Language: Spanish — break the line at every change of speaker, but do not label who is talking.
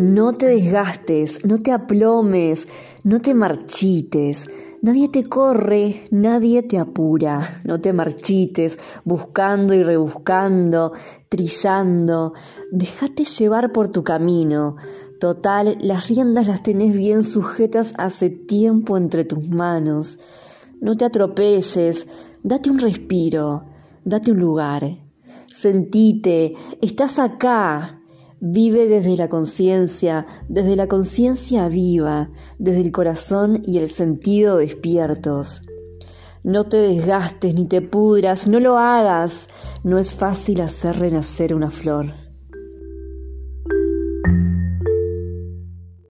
No te desgastes, no te aplomes, no te marchites. Nadie te corre, nadie te apura. No te marchites, buscando y rebuscando, trillando. Déjate llevar por tu camino. Total, las riendas las tenés bien sujetas hace tiempo entre tus manos. No te atropelles, date un respiro, date un lugar. Sentite, estás acá, Vive desde la conciencia, desde la conciencia viva, desde el corazón y el sentido despiertos. No te desgastes ni te pudras, no lo hagas. No es fácil hacer renacer una flor.